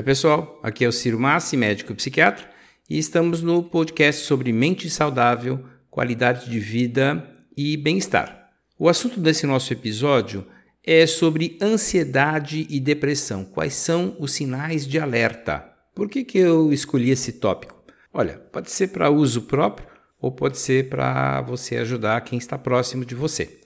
Oi, pessoal. Aqui é o Ciro Massi, médico e psiquiatra, e estamos no podcast sobre mente saudável, qualidade de vida e bem-estar. O assunto desse nosso episódio é sobre ansiedade e depressão. Quais são os sinais de alerta? Por que, que eu escolhi esse tópico? Olha, pode ser para uso próprio ou pode ser para você ajudar quem está próximo de você.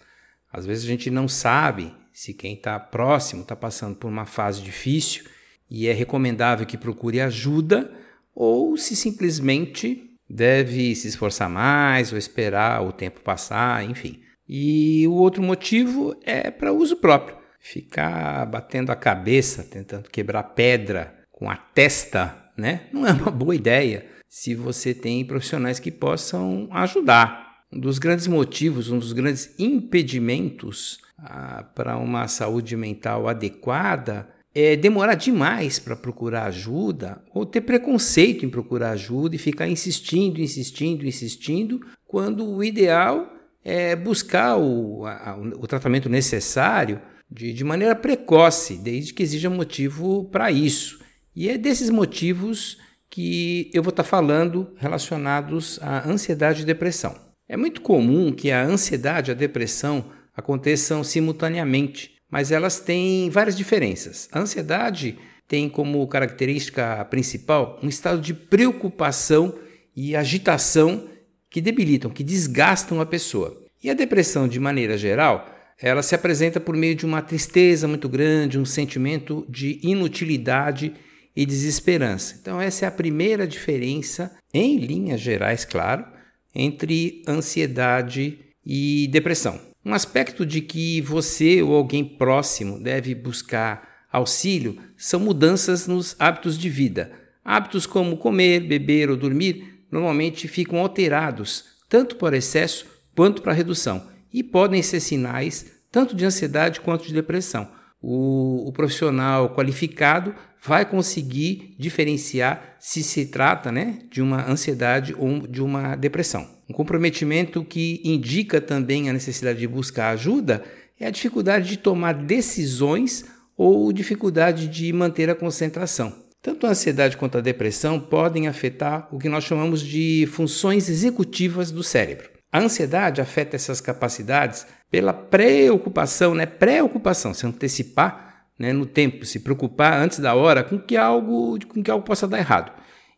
Às vezes a gente não sabe se quem está próximo está passando por uma fase difícil e é recomendável que procure ajuda ou se simplesmente deve se esforçar mais ou esperar o tempo passar, enfim. E o outro motivo é para uso próprio. Ficar batendo a cabeça, tentando quebrar pedra com a testa, né? Não é uma boa ideia se você tem profissionais que possam ajudar. Um dos grandes motivos, um dos grandes impedimentos ah, para uma saúde mental adequada é, demorar demais para procurar ajuda ou ter preconceito em procurar ajuda e ficar insistindo, insistindo, insistindo, quando o ideal é buscar o, a, o tratamento necessário de, de maneira precoce, desde que exija motivo para isso. E é desses motivos que eu vou estar tá falando relacionados à ansiedade e depressão. É muito comum que a ansiedade e a depressão aconteçam simultaneamente mas elas têm várias diferenças. A ansiedade tem como característica principal um estado de preocupação e agitação que debilitam, que desgastam a pessoa. E a depressão, de maneira geral, ela se apresenta por meio de uma tristeza muito grande, um sentimento de inutilidade e desesperança. Então, essa é a primeira diferença, em linhas gerais, claro, entre ansiedade e depressão. Um aspecto de que você ou alguém próximo deve buscar auxílio são mudanças nos hábitos de vida. Hábitos como comer, beber ou dormir normalmente ficam alterados, tanto por excesso quanto para redução, e podem ser sinais tanto de ansiedade quanto de depressão. O, o, profissional qualificado vai conseguir diferenciar se se trata né, de uma ansiedade ou de uma depressão. Um comprometimento que indica também a necessidade de buscar ajuda é a dificuldade de tomar decisões ou dificuldade de manter a concentração. Tanto a ansiedade quanto a depressão podem afetar o que nós chamamos de funções executivas do cérebro. A ansiedade afeta essas capacidades pela preocupação, né? Preocupação, se antecipar né, no tempo, se preocupar antes da hora com que algo, com que algo possa dar errado.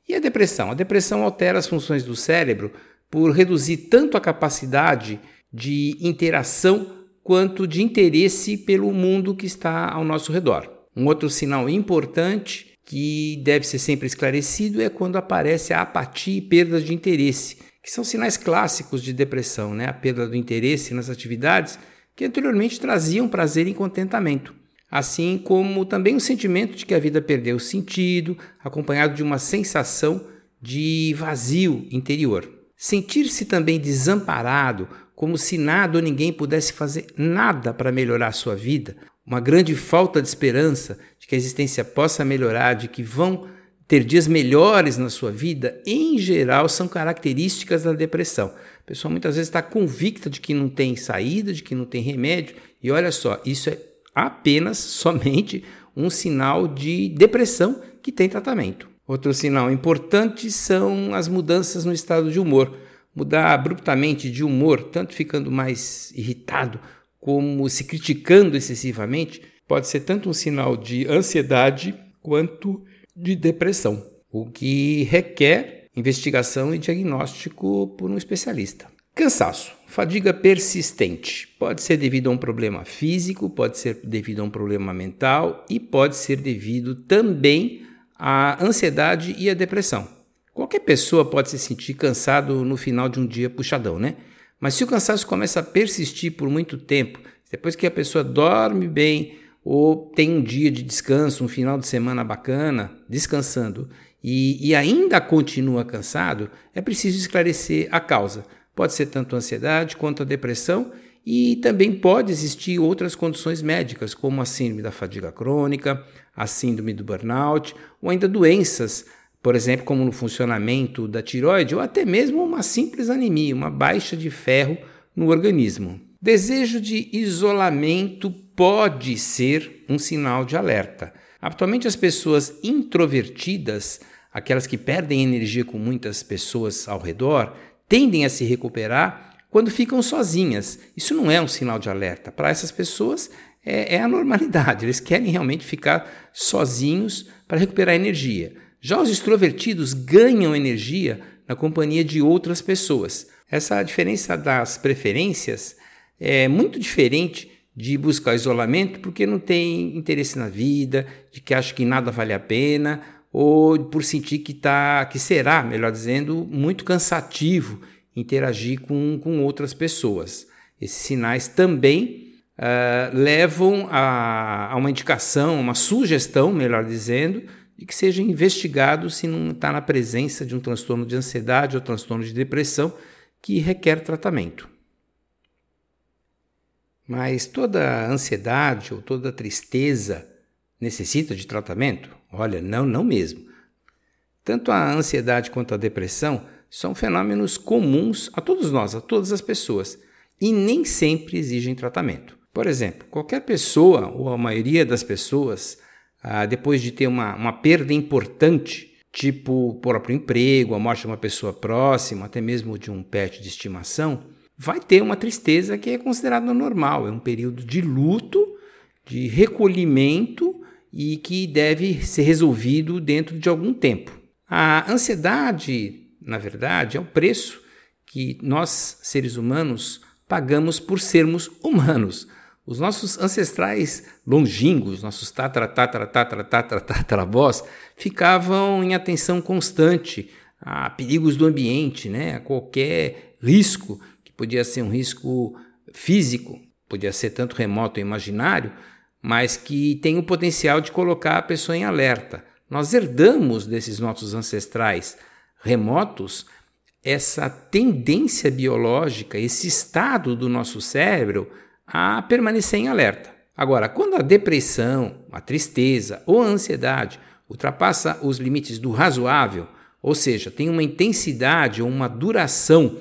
E a depressão? A depressão altera as funções do cérebro por reduzir tanto a capacidade de interação quanto de interesse pelo mundo que está ao nosso redor. Um outro sinal importante que deve ser sempre esclarecido é quando aparece a apatia e perda de interesse, que são sinais clássicos de depressão, né? a perda do interesse nas atividades que anteriormente traziam prazer e contentamento, assim como também o sentimento de que a vida perdeu sentido, acompanhado de uma sensação de vazio interior. Sentir-se também desamparado, como se nada ou ninguém pudesse fazer nada para melhorar a sua vida, uma grande falta de esperança de que a existência possa melhorar, de que vão ter dias melhores na sua vida, em geral, são características da depressão. A pessoa muitas vezes está convicta de que não tem saída, de que não tem remédio, e olha só, isso é apenas, somente um sinal de depressão que tem tratamento. Outro sinal importante são as mudanças no estado de humor. Mudar abruptamente de humor, tanto ficando mais irritado como se criticando excessivamente, pode ser tanto um sinal de ansiedade quanto de depressão, o que requer investigação e diagnóstico por um especialista. Cansaço, fadiga persistente. Pode ser devido a um problema físico, pode ser devido a um problema mental e pode ser devido também a ansiedade e a depressão. Qualquer pessoa pode se sentir cansado no final de um dia puxadão, né? Mas se o cansaço começa a persistir por muito tempo, depois que a pessoa dorme bem ou tem um dia de descanso, um final de semana bacana, descansando, e, e ainda continua cansado, é preciso esclarecer a causa. Pode ser tanto a ansiedade quanto a depressão e também pode existir outras condições médicas, como a síndrome da fadiga crônica, a síndrome do burnout, ou ainda doenças, por exemplo, como no funcionamento da tiroide, ou até mesmo uma simples anemia, uma baixa de ferro no organismo. Desejo de isolamento pode ser um sinal de alerta. Atualmente, as pessoas introvertidas, aquelas que perdem energia com muitas pessoas ao redor, tendem a se recuperar quando ficam sozinhas. Isso não é um sinal de alerta. Para essas pessoas, é, é, a normalidade. Eles querem realmente ficar sozinhos para recuperar energia. Já os extrovertidos ganham energia na companhia de outras pessoas. Essa diferença das preferências é muito diferente de buscar isolamento porque não tem interesse na vida, de que acha que nada vale a pena, ou por sentir que tá, que será, melhor dizendo, muito cansativo interagir com, com outras pessoas. Esses sinais também uh, levam a, a uma indicação, uma sugestão, melhor dizendo, de que seja investigado se não está na presença de um transtorno de ansiedade ou transtorno de depressão que requer tratamento. Mas toda ansiedade ou toda tristeza necessita de tratamento? Olha, não, não mesmo. Tanto a ansiedade quanto a depressão são fenômenos comuns a todos nós, a todas as pessoas, e nem sempre exigem tratamento. Por exemplo, qualquer pessoa, ou a maioria das pessoas, ah, depois de ter uma, uma perda importante, tipo o próprio emprego, a morte de uma pessoa próxima, até mesmo de um pet de estimação, vai ter uma tristeza que é considerada normal. É um período de luto, de recolhimento e que deve ser resolvido dentro de algum tempo. A ansiedade, na verdade, é o preço que nós, seres humanos, pagamos por sermos humanos. Os nossos ancestrais longínquos, nossos tatara, tatara, tatara, tatara, tataravós, ficavam em atenção constante a perigos do ambiente, né? a qualquer risco, que podia ser um risco físico, podia ser tanto remoto ou imaginário, mas que tem o potencial de colocar a pessoa em alerta. Nós herdamos desses nossos ancestrais remotos essa tendência biológica, esse estado do nosso cérebro a permanecer em alerta. Agora, quando a depressão, a tristeza ou a ansiedade ultrapassa os limites do razoável, ou seja, tem uma intensidade ou uma duração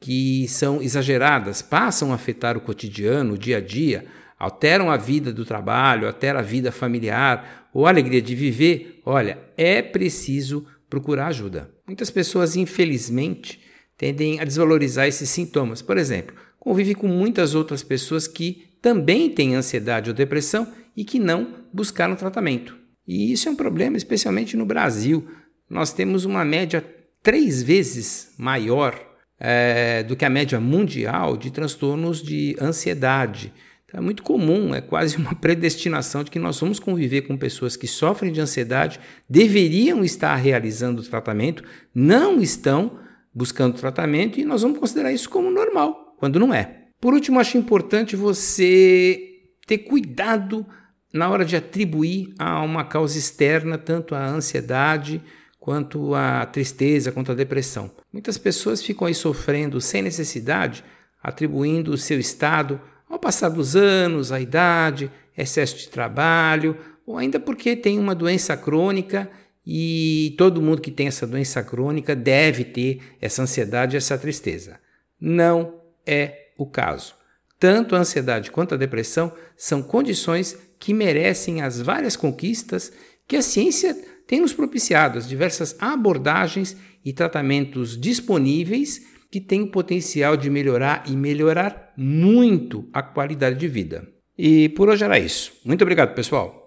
que são exageradas, passam a afetar o cotidiano, o dia a dia, alteram a vida do trabalho, alteram a vida familiar ou a alegria de viver, olha, é preciso procurar ajuda. Muitas pessoas, infelizmente, tendem a desvalorizar esses sintomas. Por exemplo, convive com muitas outras pessoas que também têm ansiedade ou depressão e que não buscaram tratamento. E isso é um problema, especialmente no Brasil. Nós temos uma média três vezes maior é, do que a média mundial de transtornos de ansiedade. É muito comum, é quase uma predestinação de que nós vamos conviver com pessoas que sofrem de ansiedade, deveriam estar realizando o tratamento, não estão buscando tratamento e nós vamos considerar isso como normal quando não é. Por último, acho importante você ter cuidado na hora de atribuir a uma causa externa tanto a ansiedade quanto a tristeza, quanto a depressão. Muitas pessoas ficam aí sofrendo sem necessidade, atribuindo o seu estado ao passar dos anos, à idade, excesso de trabalho, ou ainda porque tem uma doença crônica e todo mundo que tem essa doença crônica deve ter essa ansiedade, essa tristeza. Não é o caso. Tanto a ansiedade quanto a depressão são condições que merecem as várias conquistas que a ciência tem nos propiciado, as diversas abordagens e tratamentos disponíveis que têm o potencial de melhorar e melhorar muito a qualidade de vida. E por hoje era isso. Muito obrigado, pessoal.